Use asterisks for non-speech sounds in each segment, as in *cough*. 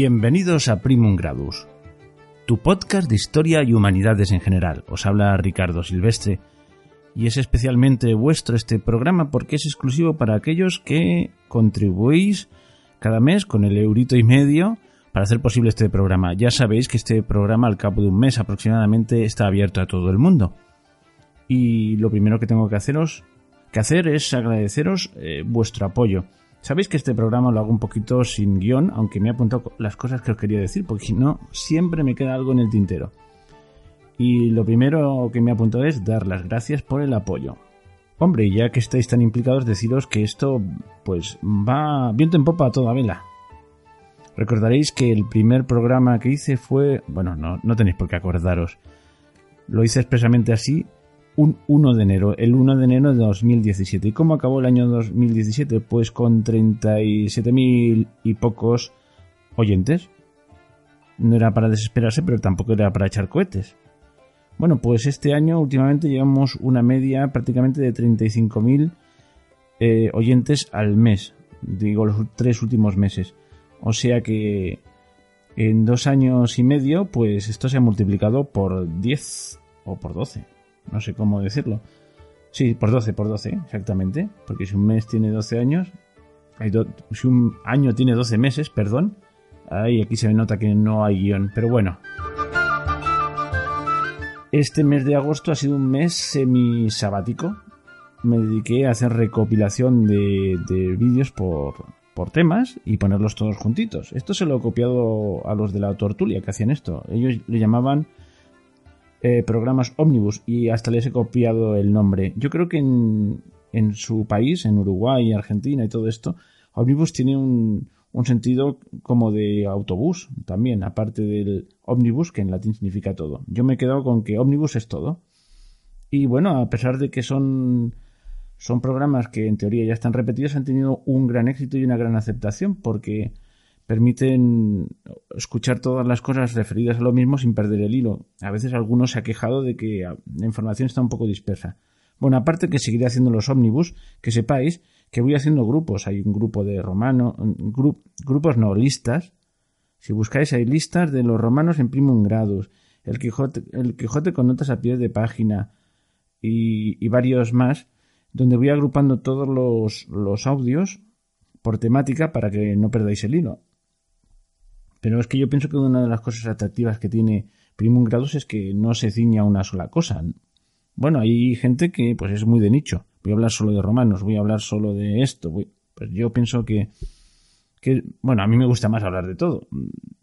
Bienvenidos a Primum Gradus, tu podcast de historia y humanidades en general. Os habla Ricardo Silvestre y es especialmente vuestro este programa porque es exclusivo para aquellos que contribuís cada mes con el eurito y medio para hacer posible este programa. Ya sabéis que este programa al cabo de un mes aproximadamente está abierto a todo el mundo. Y lo primero que tengo que haceros que hacer es agradeceros eh, vuestro apoyo. Sabéis que este programa lo hago un poquito sin guion, aunque me he apuntado las cosas que os quería decir, porque si no, siempre me queda algo en el tintero. Y lo primero que me he apuntado es dar las gracias por el apoyo. Hombre, ya que estáis tan implicados, deciros que esto, pues, va viento en popa a toda vela. Recordaréis que el primer programa que hice fue, bueno, no, no tenéis por qué acordaros. Lo hice expresamente así un 1 de enero, el 1 de enero de 2017. ¿Y cómo acabó el año 2017? Pues con 37.000 y pocos oyentes. No era para desesperarse, pero tampoco era para echar cohetes. Bueno, pues este año últimamente llevamos una media prácticamente de 35.000 eh, oyentes al mes. Digo, los tres últimos meses. O sea que en dos años y medio, pues esto se ha multiplicado por 10 o por 12 no sé cómo decirlo. Sí, por 12, por 12, exactamente. Porque si un mes tiene 12 años, hay si un año tiene 12 meses, perdón, ahí aquí se nota que no hay guion. Pero bueno. Este mes de agosto ha sido un mes semi-sabático. Me dediqué a hacer recopilación de, de vídeos por, por temas y ponerlos todos juntitos. Esto se lo he copiado a los de la Tortulia que hacían esto. Ellos le llamaban eh, programas Omnibus y hasta les he copiado el nombre. Yo creo que en, en su país, en Uruguay, Argentina y todo esto, Omnibus tiene un, un sentido como de autobús también, aparte del Omnibus, que en latín significa todo. Yo me he quedado con que Omnibus es todo. Y bueno, a pesar de que son, son programas que en teoría ya están repetidos, han tenido un gran éxito y una gran aceptación, porque permiten escuchar todas las cosas referidas a lo mismo sin perder el hilo. A veces alguno se ha quejado de que la información está un poco dispersa. Bueno, aparte que seguiré haciendo los ómnibus, que sepáis que voy haciendo grupos. Hay un grupo de romanos, grupos no, listas. Si buscáis hay listas de los romanos en primum gradus, el Quijote, con notas a pie de página y, varios más, donde voy agrupando todos los audios por temática para que no perdáis el hilo. Pero es que yo pienso que una de las cosas atractivas que tiene Primum Gradus es que no se ciña a una sola cosa. Bueno, hay gente que pues es muy de nicho. Voy a hablar solo de romanos, voy a hablar solo de esto. Pues yo pienso que, que, bueno, a mí me gusta más hablar de todo.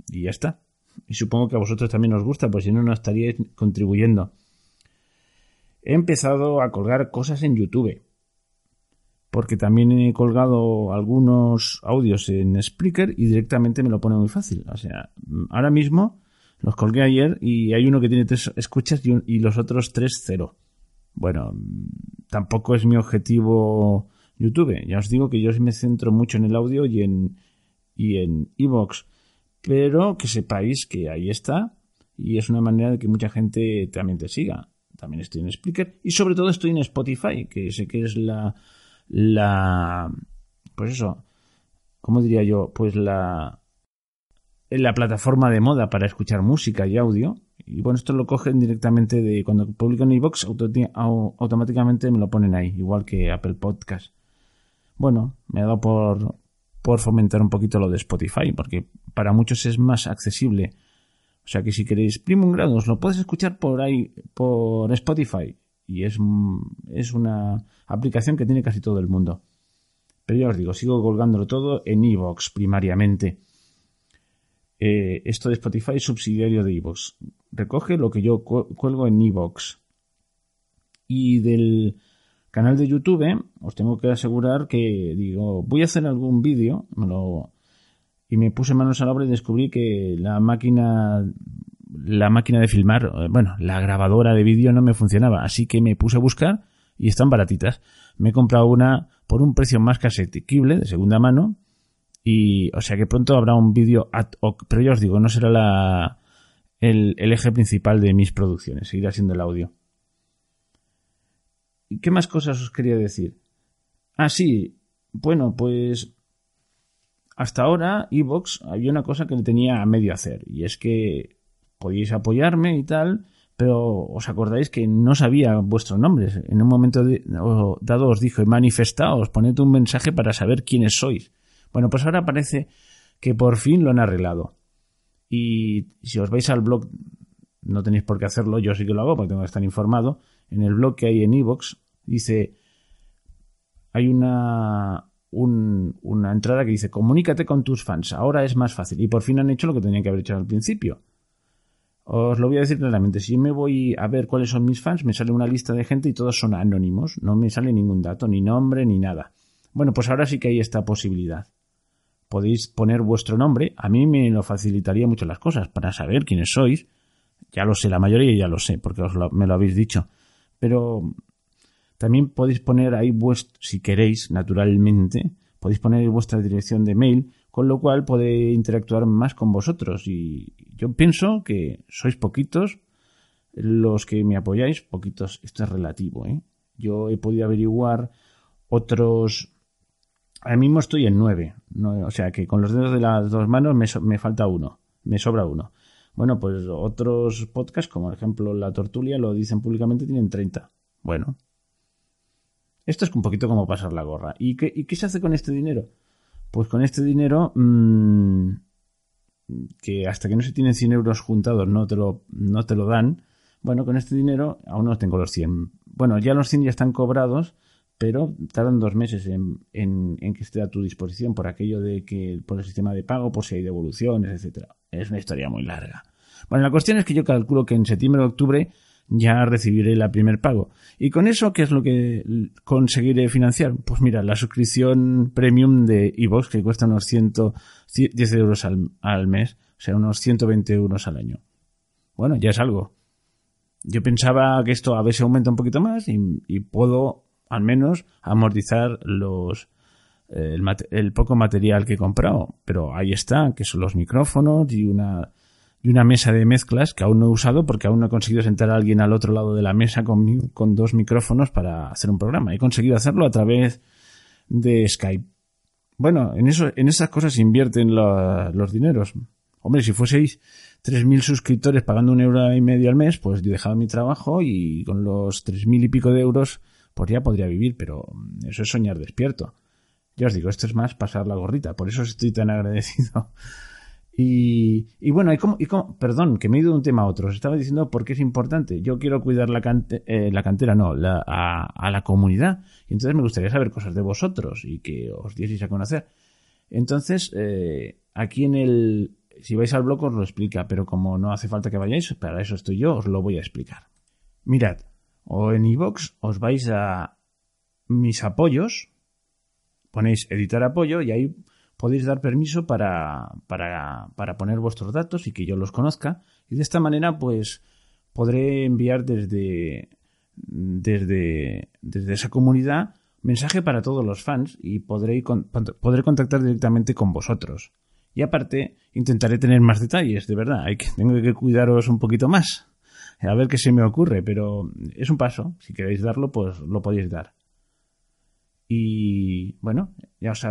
Y ya está. Y supongo que a vosotros también os gusta, pues si no, no estaríais contribuyendo. He empezado a colgar cosas en YouTube porque también he colgado algunos audios en Spreaker y directamente me lo pone muy fácil. O sea, ahora mismo los colgué ayer y hay uno que tiene tres escuchas y, los otros tres cero. Bueno, tampoco es mi objetivo YouTube. Ya os digo que yo me centro mucho en el audio y en y en Evox, pero que sepáis que ahí está y es una manera de que mucha gente también te siga. También estoy en Spreaker y sobre todo estoy en Spotify, que sé que es la la pues eso, ¿cómo diría yo? Pues la la plataforma de moda para escuchar música y audio. Y bueno, esto lo cogen directamente de cuando publican iVoox, automáticamente me lo ponen ahí, igual que Apple Podcast. Bueno, me ha dado por, por fomentar un poquito lo de Spotify, porque para muchos es más accesible. O sea que si queréis Primum Grados, lo puedes escuchar por ahí, por Spotify y es, es una aplicación que tiene casi todo el mundo. Pero ya os digo, sigo colgándolo todo en Evox primariamente. Eh, esto de Spotify es subsidiario de Evox. Recoge lo que yo cuelgo en Evox. Y del canal de YouTube os tengo que asegurar que digo, voy a hacer algún vídeo, y me puse manos a la obra y descubrí que la máquina la máquina de filmar, eh, bueno, la grabadora de vídeo no me funcionaba, así que me puse a buscar y están baratitas. Me he comprado una por un precio más que asequible, de segunda mano, y o sea que pronto habrá un vídeo ad hoc, pero ya os digo, no será la, el, eje principal de mis producciones, seguirá siendo el audio. ¿Y qué más cosas os quería decir? Ah, sí, bueno, pues hasta ahora, Evox había una cosa que tenía a medio hacer, y es que podíais apoyarme y tal, pero os acordáis que no sabía vuestros nombres. En un momento dado os dijo, manifestaos, poned un mensaje para saber quiénes sois. Bueno, pues ahora parece que por fin lo han arreglado. Y si os vais al blog, no tenéis por qué hacerlo, yo sí que lo hago porque tengo que estar informado. En el blog que hay en Evox dice, hay una, una entrada que dice, comunícate con tus fans, ahora es más fácil. Y por fin han hecho lo que tenían que haber hecho al principio. Os lo voy a decir claramente, si me voy a ver cuáles son mis fans, me sale una lista de gente y todos son anónimos, no me sale ningún dato, ni nombre, ni nada. Bueno, pues ahora sí que hay esta posibilidad. Podéis poner vuestro nombre, a mí me lo facilitaría mucho las cosas, para saber quiénes sois. Ya lo sé, la mayoría ya lo sé, porque os me lo habéis dicho. Pero también podéis poner ahí vuestro, si queréis, naturalmente, podéis poner vuestra dirección de mail, con lo cual puede interactuar más con vosotros. Y yo pienso que sois poquitos los que me apoyáis, poquitos, esto es relativo, ¿eh? Yo he podido averiguar otros. Ahora mismo estoy en nueve, o sea que con los dedos de las dos manos me, me falta uno, me sobra uno. Bueno, pues otros podcasts, como por ejemplo La Tortulia, lo dicen públicamente, tienen 30. Bueno, esto es un poquito como pasar la gorra. ¿Y qué, qué se hace con este dinero? Pues con este dinero, mmm, que hasta que no se tienen 100 euros juntados no te, lo, no te lo dan, bueno, con este dinero aún no tengo los 100. Bueno, ya los 100 ya están cobrados, pero tardan dos meses en, en, en, que esté a tu disposición por aquello de que por el sistema de pago, por si hay devoluciones, etcétera. Es una historia muy larga. Bueno, la cuestión es que yo calculo que en septiembre o octubre ya recibiré la primer pago. ¿Y con eso qué es lo que conseguiré financiar? Pues mira, la suscripción premium de iVoox que cuesta unos 110 euros al, mes, o sea, unos 120 euros al año. Bueno, ya es algo. Yo pensaba que esto a veces aumenta un poquito más y, puedo al menos amortizar los el, el, poco material que he comprado. Pero ahí está, que son los micrófonos y una y una mesa de mezclas que aún no he usado porque aún no he conseguido sentar a alguien al otro lado de la mesa con, con dos micrófonos para hacer un programa. He conseguido hacerlo a través de Skype. Bueno, en eso, en esas cosas invierten los dineros. Hombre, si fueseis 3.000 suscriptores pagando un euro y medio al mes, pues yo dejaba mi trabajo y con los 3.000 y pico de euros, pues ya podría vivir, pero eso es soñar despierto. Ya os digo, esto es más pasar la gorrita, por eso estoy tan *laughs* agradecido y, bueno, y cómo, perdón, que me he ido de un tema a otro. Os estaba diciendo por qué es importante. Yo quiero cuidar la, eh, cantera, no, la, a, a, la comunidad. Y entonces me gustaría saber cosas de vosotros y que os dieseis a conocer. Entonces, eh, aquí en el, si vais al blog os lo explica, pero como no hace falta que vayáis, para eso estoy yo, os lo voy a explicar. Mirad, o en iVox os vais a mis apoyos, ponéis editar apoyo y ahí podéis dar permiso para, para, para poner vuestros datos y que yo los conozca. Y de esta manera, pues, podré enviar desde, desde, desde esa comunidad mensaje para todos los fans y podré, podré contactar directamente con vosotros. Y aparte, intentaré tener más detalles, de verdad. Que, tengo que cuidaros un poquito más. A ver qué se me ocurre, pero es un paso. Si queréis darlo, pues lo podéis dar. Y bueno, ya os,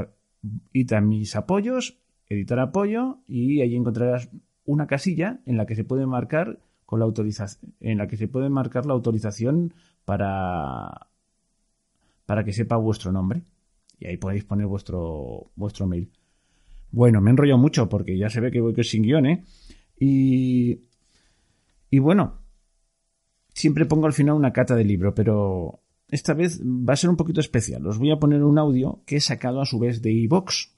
id a mis apoyos, editar apoyo y ahí encontrarás una casilla en la que se puede marcar con la autorización, en la que se puede marcar la autorización para para que sepa vuestro nombre y ahí podéis poner vuestro vuestro mail. Bueno, me enrollo mucho porque ya se ve que voy sin guion, ¿eh? Y y bueno, siempre pongo al final una cata de libro, pero esta vez va a ser un poquito especial. Os voy a poner un audio que he sacado a su vez de iVox.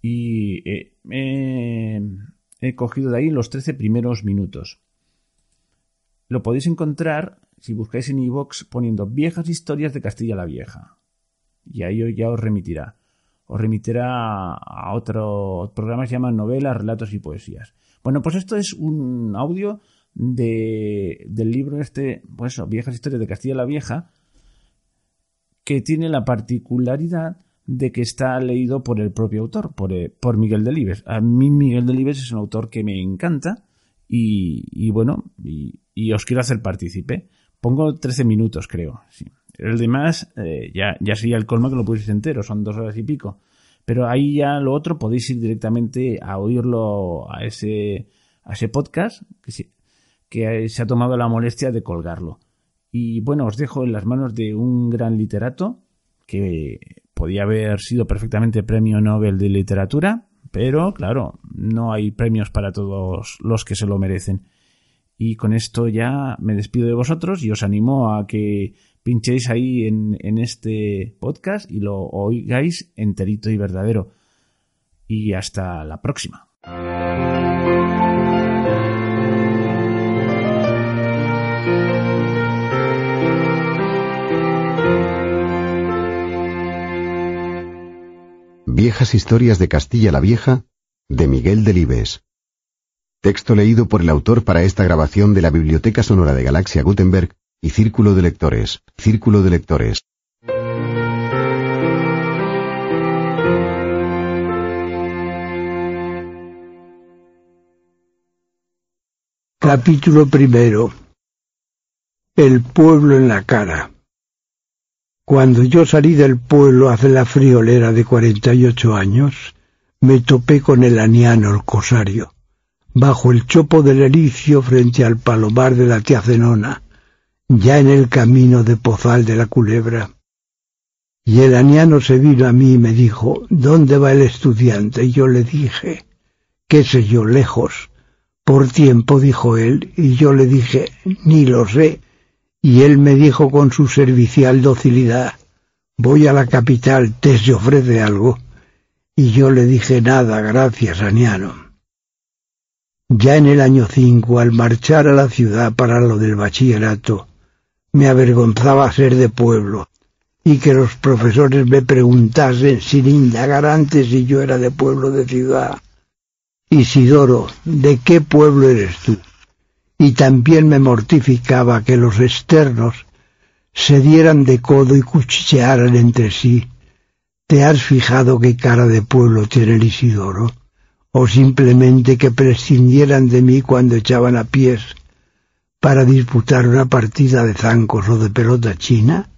Y he cogido de ahí los 13 primeros minutos. Lo podéis encontrar si buscáis en iVox poniendo viejas historias de Castilla la Vieja. Y ahí ya os remitirá. Os remitirá a otro programa que se llama Novelas, Relatos y Poesías. Bueno, pues esto es un audio de, del libro este, pues Viejas Historias de Castilla la Vieja, que tiene la particularidad de que está leído por el propio autor, por, eh, por Miguel Delibes. A mí Miguel Delibes es un autor que me encanta y, bueno, y, os quiero hacer partícipe. Pongo 13 minutos, creo. El demás eh, ya, ya sería el colmo que lo pusiste entero, son dos horas y pico. Pero ahí ya lo otro podéis ir directamente a oírlo a ese, a ese podcast que que se ha tomado la molestia de colgarlo. Y bueno, os dejo en las manos de un gran literato que podía haber sido perfectamente premio Nobel de literatura, pero claro, no hay premios para todos los que se lo merecen. Y con esto ya me despido de vosotros y os animo a que pinchéis ahí en, en este podcast y lo oigáis enterito y verdadero. Y hasta la próxima. Viejas Historias de Castilla la Vieja, de Miguel Delibes. Texto leído por el autor para esta grabación de la Biblioteca Sonora de Galaxia Gutenberg y Círculo de Lectores. Círculo de Lectores. Capítulo primero. El pueblo en la cara. Cuando yo salí del pueblo hace la friolera de cuarenta y ocho años, me topé con el aniano el cosario, bajo el chopo del ericio frente al palomar de la tía Zenona, ya en el camino de Pozal de la Culebra. Y el aniano se vino a mí y me dijo, ¿dónde va el estudiante? Y yo le dije, qué sé yo, lejos. Por tiempo, dijo él, y yo le dije, ni lo sé, y él me dijo con su servicial docilidad, voy a la capital, ¿te se ofrece algo? Y yo le dije nada, gracias, Aniano. Ya en el año cinco, al marchar a la ciudad para lo del bachillerato, me avergonzaba ser de pueblo, y que los profesores me preguntasen sin indagar antes si yo era de pueblo de ciudad. Isidoro, ¿de qué pueblo eres tú? Y también me mortificaba que los externos se dieran de codo y cuchichearan entre sí. ¿Te has fijado qué cara de pueblo tiene el Isidoro? ¿O simplemente que prescindieran de mí cuando echaban a pies para disputar una partida de zancos o de pelota china?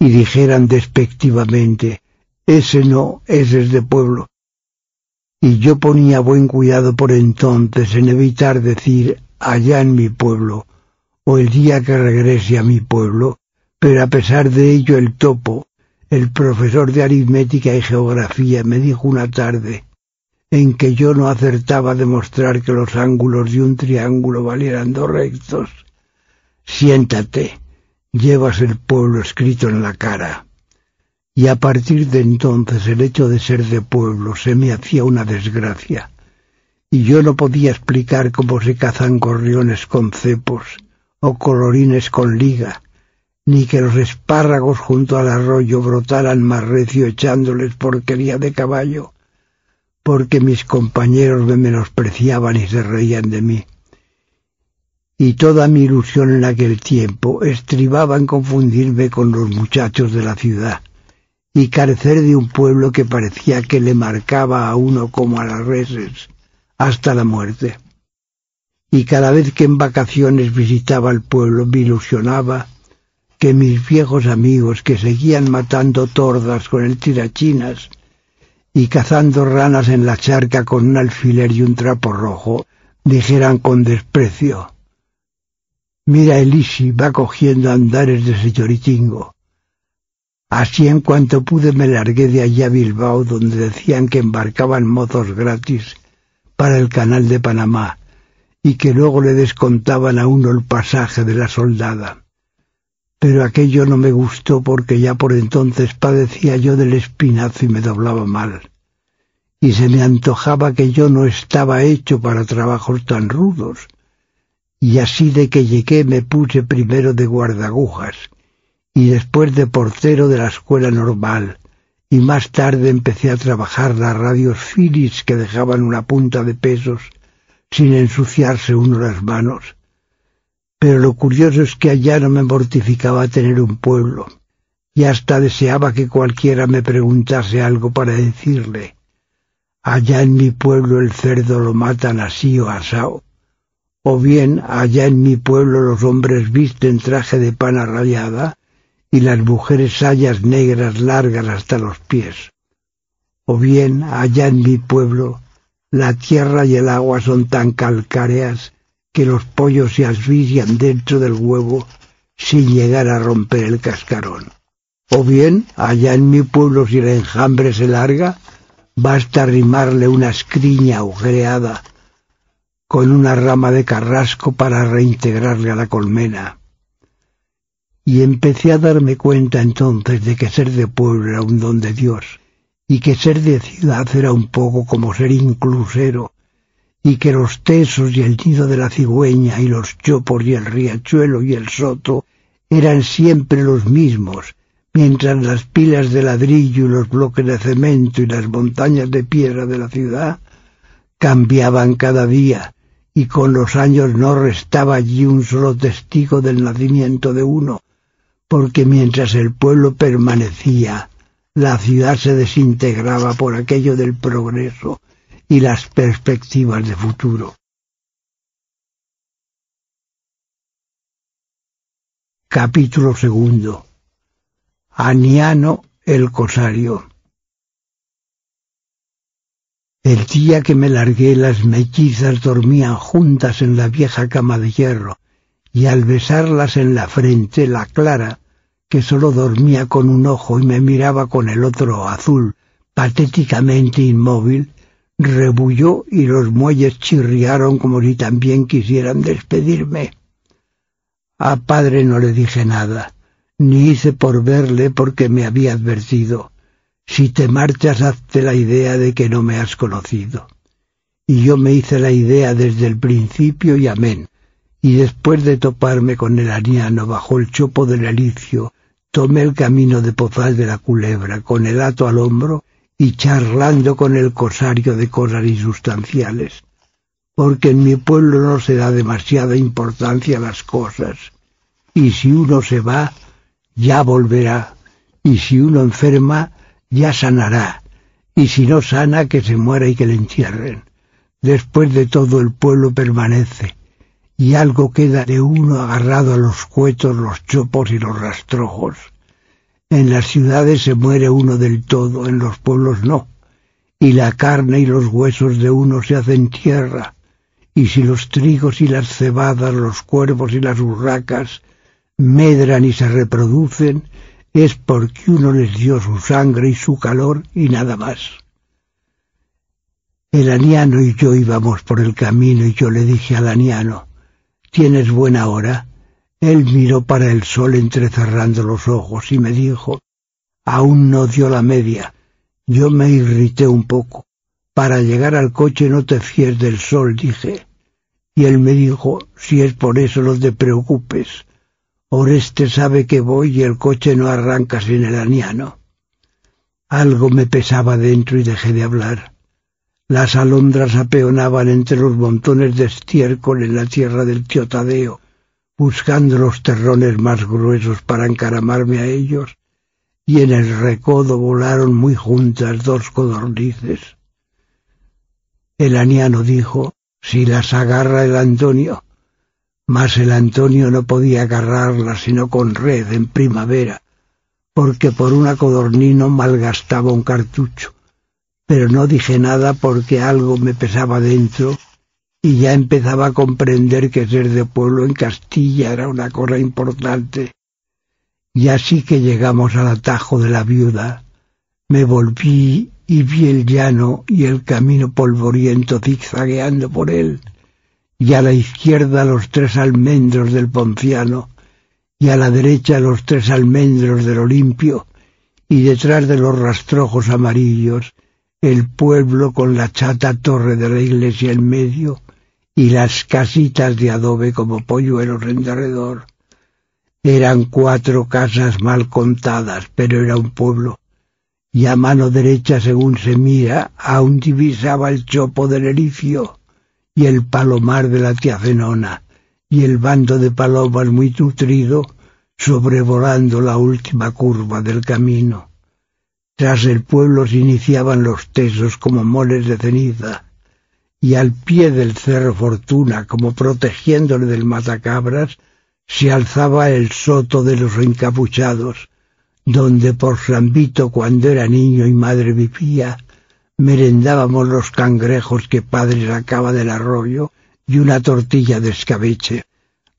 Y dijeran despectivamente, ese no, ese es de pueblo. Y yo ponía buen cuidado por entonces en evitar decir allá en mi pueblo, o el día que regrese a mi pueblo, pero a pesar de ello el topo, el profesor de aritmética y geografía, me dijo una tarde, en que yo no acertaba a demostrar que los ángulos de un triángulo valieran dos rectos. Siéntate, llevas el pueblo escrito en la cara. Y a partir de entonces el hecho de ser de pueblo se me hacía una desgracia y yo no podía explicar cómo se cazan gorriones con cepos o colorines con liga, ni que los espárragos junto al arroyo brotaran más recio echándoles porquería de caballo, porque mis compañeros me menospreciaban y se reían de mí. Y toda mi ilusión en aquel tiempo estribaba en confundirme con los muchachos de la ciudad y carecer de un pueblo que parecía que le marcaba a uno como a las reses hasta la muerte. Y cada vez que en vacaciones visitaba el pueblo me ilusionaba que mis viejos amigos que seguían matando tordas con el tirachinas y cazando ranas en la charca con un alfiler y un trapo rojo, dijeran con desprecio, Mira Elisi va cogiendo andares de señoritingo. Así en cuanto pude me largué de allá a Bilbao, donde decían que embarcaban mozos gratis para el canal de Panamá y que luego le descontaban a uno el pasaje de la soldada. Pero aquello no me gustó porque ya por entonces padecía yo del espinazo y me doblaba mal. Y se me antojaba que yo no estaba hecho para trabajos tan rudos. Y así de que llegué me puse primero de guardagujas y después de portero de la escuela normal y más tarde empecé a trabajar las radios Philips que dejaban una punta de pesos sin ensuciarse uno las manos. Pero lo curioso es que allá no me mortificaba tener un pueblo, y hasta deseaba que cualquiera me preguntase algo para decirle. Allá en mi pueblo el cerdo lo matan así o asao. O bien allá en mi pueblo los hombres visten traje de pana rayada y las mujeres sayas negras largas hasta los pies. O bien, allá en mi pueblo, la tierra y el agua son tan calcáreas que los pollos se asfixian dentro del huevo sin llegar a romper el cascarón. O bien, allá en mi pueblo si el enjambre se larga, basta arrimarle una escriña agujereada con una rama de carrasco para reintegrarle a la colmena. Y empecé a darme cuenta entonces de que ser de pueblo era un don de Dios, y que ser de ciudad era un poco como ser inclusero, y que los tesos y el nido de la cigüeña y los chopos y el riachuelo y el soto eran siempre los mismos, mientras las pilas de ladrillo y los bloques de cemento y las montañas de piedra de la ciudad cambiaban cada día, y con los años no restaba allí un solo testigo del nacimiento de uno, porque mientras el pueblo permanecía, la ciudad se desintegraba por aquello del progreso y las perspectivas de futuro. Capítulo segundo. Aniano el Cosario. El día que me largué las mellizas dormían juntas en la vieja cama de hierro, y al besarlas en la frente la Clara que sólo dormía con un ojo y me miraba con el otro azul, patéticamente inmóvil, rebulló y los muelles chirriaron como si también quisieran despedirme. A padre no le dije nada, ni hice por verle porque me había advertido. Si te marchas, hazte la idea de que no me has conocido. Y yo me hice la idea desde el principio y amén. Y después de toparme con el aniano bajo el chopo del alicio, tomé el camino de Pozal de la Culebra con el hato al hombro y charlando con el cosario de cosas insustanciales, porque en mi pueblo no se da demasiada importancia a las cosas, y si uno se va, ya volverá, y si uno enferma, ya sanará, y si no sana, que se muera y que le entierren. Después de todo el pueblo permanece, y algo queda de uno agarrado a los cuetos, los chopos y los rastrojos. En las ciudades se muere uno del todo, en los pueblos no, y la carne y los huesos de uno se hacen tierra, y si los trigos y las cebadas, los cuervos y las urracas medran y se reproducen, es porque uno les dio su sangre y su calor y nada más. El aniano y yo íbamos por el camino y yo le dije al aniano, ¿Tienes buena hora? Él miró para el sol entrecerrando los ojos y me dijo, aún no dio la media. Yo me irrité un poco. Para llegar al coche no te fíes del sol, dije. Y él me dijo, si es por eso no te preocupes. Oreste sabe que voy y el coche no arranca sin el aniano. Algo me pesaba dentro y dejé de hablar. Las alondras apeonaban entre los montones de estiércol en la tierra del tío Tadeo, buscando los terrones más gruesos para encaramarme a ellos, y en el recodo volaron muy juntas dos codornices. El aniano dijo, si las agarra el Antonio, mas el Antonio no podía agarrarlas sino con red en primavera, porque por una codornino malgastaba un cartucho pero no dije nada porque algo me pesaba dentro y ya empezaba a comprender que ser de pueblo en Castilla era una cosa importante. Y así que llegamos al atajo de la viuda, me volví y vi el llano y el camino polvoriento zigzagueando por él, y a la izquierda los tres almendros del Ponciano, y a la derecha los tres almendros del Olimpio, y detrás de los rastrojos amarillos el pueblo con la chata torre de la iglesia en medio y las casitas de adobe como polluelos en derredor. Eran cuatro casas mal contadas, pero era un pueblo. Y a mano derecha, según se mira, aún divisaba el chopo del ericio y el palomar de la tía Zenona y el bando de palomas muy nutrido sobrevolando la última curva del camino. Tras el pueblo se iniciaban los tesos como moles de ceniza, y al pie del cerro Fortuna, como protegiéndole del matacabras, se alzaba el soto de los encapuchados, donde por San Vito cuando era niño y madre vivía, Merendábamos los cangrejos que padre sacaba del arroyo y una tortilla de escabeche.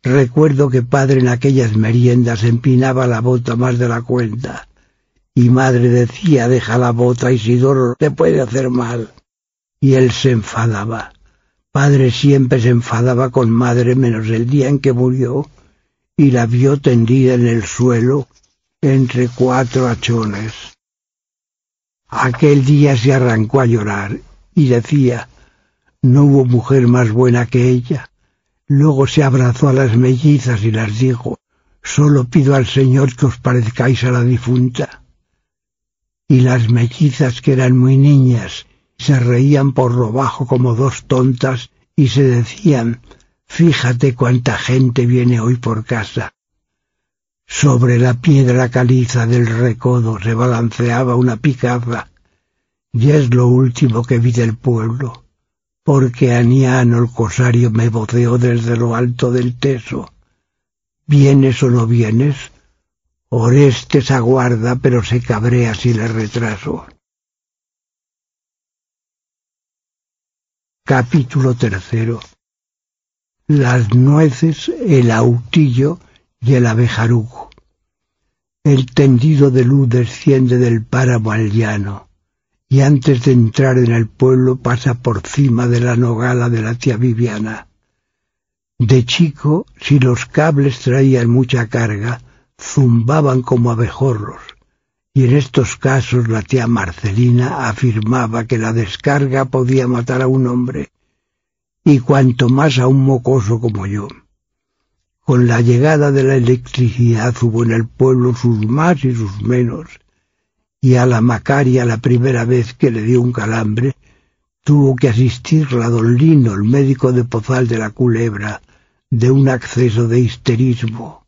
Recuerdo que padre en aquellas meriendas empinaba la bota más de la cuenta. Y madre decía, deja la bota, Isidoro, te puede hacer mal. Y él se enfadaba. Padre siempre se enfadaba con madre menos el día en que murió y la vio tendida en el suelo entre cuatro hachones. Aquel día se arrancó a llorar y decía, no hubo mujer más buena que ella. Luego se abrazó a las mellizas y las dijo, solo pido al Señor que os parezcáis a la difunta. Y las mellizas, que eran muy niñas, se reían por lo bajo como dos tontas y se decían, fíjate cuánta gente viene hoy por casa. Sobre la piedra caliza del recodo se balanceaba una picada, y es lo último que vi del pueblo porque Aniano el cosario me voceó desde lo alto del teso. ¿Vienes o no vienes? Orestes aguarda, pero se cabrea si le retraso. Capítulo tercero. Las nueces, el autillo y el abejaruco. El tendido de luz desciende del páramo al llano y antes de entrar en el pueblo pasa por cima de la nogala de la tía Viviana. De chico, si los cables traían mucha carga, zumbaban como abejorros, y en estos casos la tía Marcelina afirmaba que la descarga podía matar a un hombre, y cuanto más a un mocoso como yo. Con la llegada de la electricidad hubo en el pueblo sus más y sus menos, y a la Macaria la primera vez que le dio un calambre, tuvo que asistirla don Lino, el médico de Pozal de la Culebra, de un acceso de histerismo.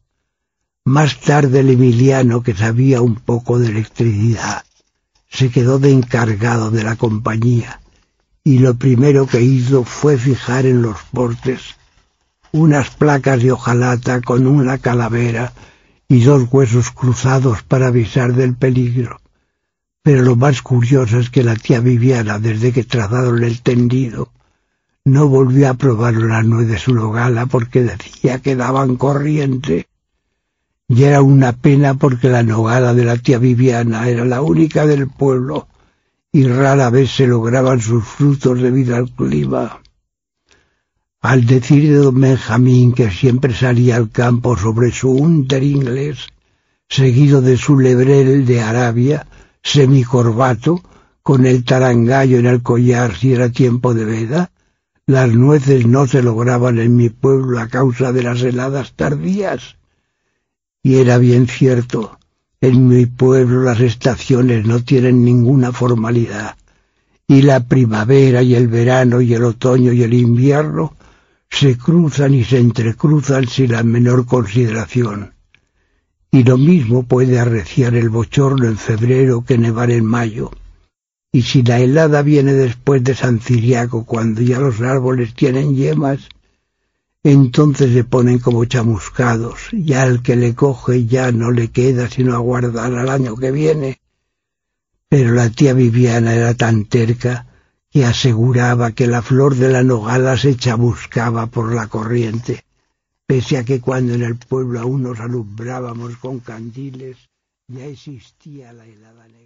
Más tarde el Emiliano, que sabía un poco de electricidad, se quedó de encargado de la compañía, y lo primero que hizo fue fijar en los portes unas placas de hojalata con una calavera y dos huesos cruzados para avisar del peligro. Pero lo más curioso es que la tía Viviana, desde que trazaron el tendido, no volvió a probar la nuez de su nogala porque decía que daban corriente. Y era una pena porque la nogala de la tía Viviana era la única del pueblo y rara vez se lograban sus frutos debido al clima. Al decir de don Benjamín que siempre salía al campo sobre su unter inglés, seguido de su lebrel de Arabia, semicorbato, con el tarangallo en el collar si era tiempo de veda, las nueces no se lograban en mi pueblo a causa de las heladas tardías. Y era bien cierto, en mi pueblo las estaciones no tienen ninguna formalidad, y la primavera y el verano y el otoño y el invierno se cruzan y se entrecruzan sin la menor consideración y lo mismo puede arreciar el bochorno en febrero que nevar en mayo. Y si la helada viene después de San Ciriaco, cuando ya los árboles tienen yemas, entonces se ponen como chamuscados, y al que le coge ya no le queda sino aguardar al año que viene. Pero la tía Viviana era tan terca que aseguraba que la flor de la nogala se chamuscaba por la corriente pese a que cuando en el pueblo aún nos alumbrábamos con candiles, ya existía la helada negra.